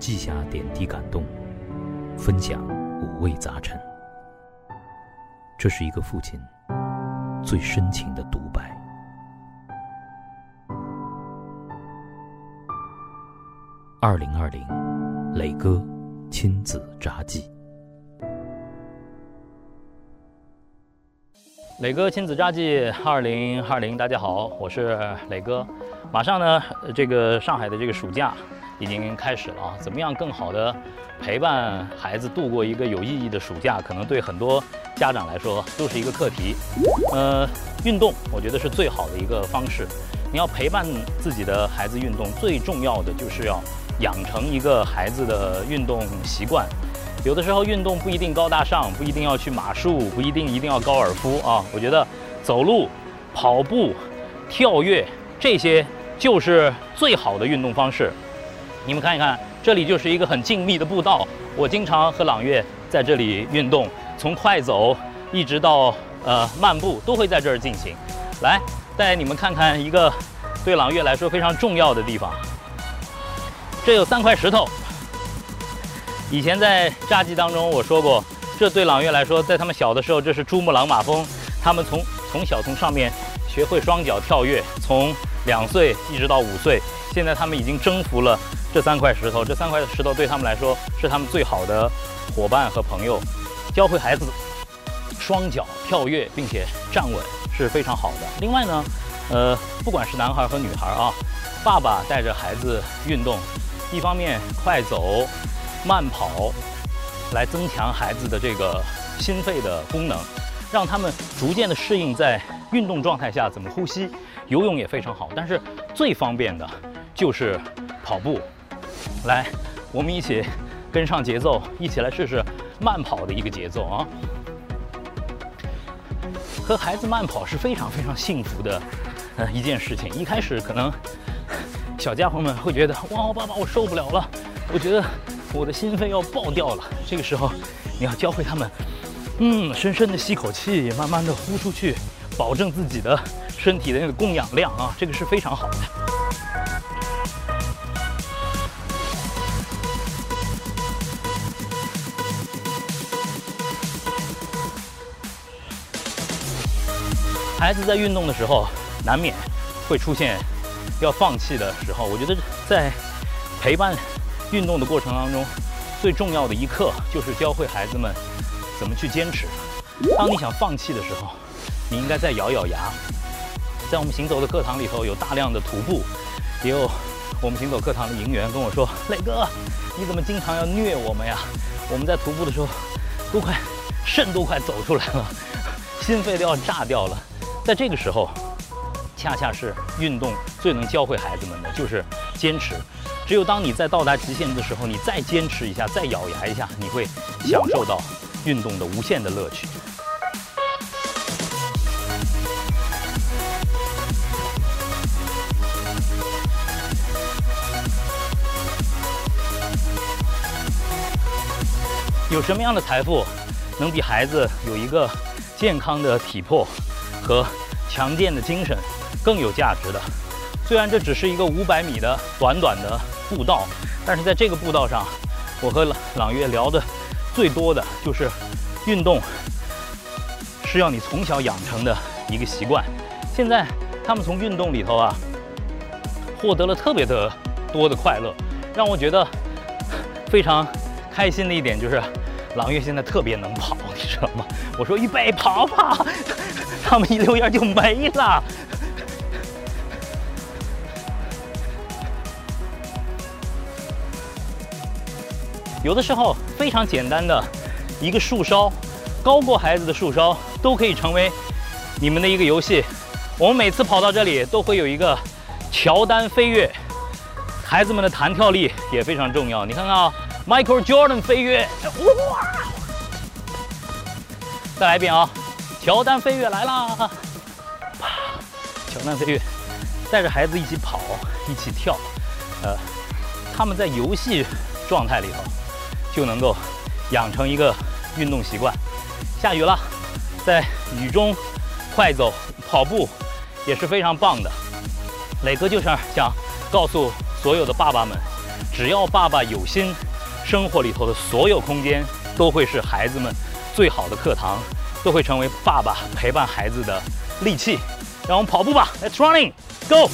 记下点滴感动，分享五味杂陈。这是一个父亲最深情的独白。二零二零，磊哥亲子札记。磊哥亲子札记二零二零，大家好，我是磊哥。马上呢，这个上海的这个暑假已经开始了啊，怎么样更好的陪伴孩子度过一个有意义的暑假，可能对很多家长来说都是一个课题。呃，运动我觉得是最好的一个方式。你要陪伴自己的孩子运动，最重要的就是要养成一个孩子的运动习惯。有的时候运动不一定高大上，不一定要去马术，不一定一定要高尔夫啊。我觉得走路、跑步、跳跃这些就是最好的运动方式。你们看一看，这里就是一个很静谧的步道。我经常和朗月在这里运动，从快走一直到呃漫步，都会在这儿进行。来，带你们看看一个对朗月来说非常重要的地方。这有三块石头。以前在札记当中我说过，这对朗月来说，在他们小的时候，这是珠穆朗玛峰。他们从从小从上面学会双脚跳跃，从两岁一直到五岁，现在他们已经征服了这三块石头。这三块石头对他们来说是他们最好的伙伴和朋友。教会孩子双脚跳跃并且站稳是非常好的。另外呢，呃，不管是男孩和女孩啊，爸爸带着孩子运动，一方面快走。慢跑，来增强孩子的这个心肺的功能，让他们逐渐的适应在运动状态下怎么呼吸。游泳也非常好，但是最方便的就是跑步。来，我们一起跟上节奏，一起来试试慢跑的一个节奏啊！和孩子慢跑是非常非常幸福的呃一件事情。一开始可能小家伙们会觉得哇，爸爸我受不了了，我觉得。我的心肺要爆掉了，这个时候你要教会他们，嗯，深深的吸口气，慢慢的呼出去，保证自己的身体的那个供氧量啊，这个是非常好的。孩子在运动的时候，难免会出现要放弃的时候，我觉得在陪伴。运动的过程当中，最重要的一课就是教会孩子们怎么去坚持。当你想放弃的时候，你应该再咬咬牙。在我们行走的课堂里头，有大量的徒步，也有我们行走课堂的营员跟我说：“磊哥，你怎么经常要虐我们呀？我们在徒步的时候，都快肾都快走出来了，心肺都要炸掉了。”在这个时候，恰恰是运动最能教会孩子们的，就是坚持。只有当你在到达极限的时候，你再坚持一下，再咬牙一下，你会享受到运动的无限的乐趣。有什么样的财富，能比孩子有一个健康的体魄和强健的精神更有价值的？虽然这只是一个五百米的短短的。步道，但是在这个步道上，我和朗朗月聊的最多的就是运动是要你从小养成的一个习惯。现在他们从运动里头啊，获得了特别的多的快乐，让我觉得非常开心的一点就是，朗月现在特别能跑，你知道吗？我说预备跑跑，他们一溜烟就没了。有的时候非常简单的一个树梢，高过孩子的树梢都可以成为你们的一个游戏。我们每次跑到这里都会有一个乔丹飞跃，孩子们的弹跳力也非常重要。你看看啊，Michael Jordan 飞跃，哇！再来一遍啊，乔丹飞跃来啦！啪，乔丹飞跃，带着孩子一起跑，一起跳，呃，他们在游戏状态里头。就能够养成一个运动习惯。下雨了，在雨中快走、跑步也是非常棒的。磊哥就是想告诉所有的爸爸们，只要爸爸有心，生活里头的所有空间都会是孩子们最好的课堂，都会成为爸爸陪伴孩子的利器。让我们跑步吧，Let's running，Go！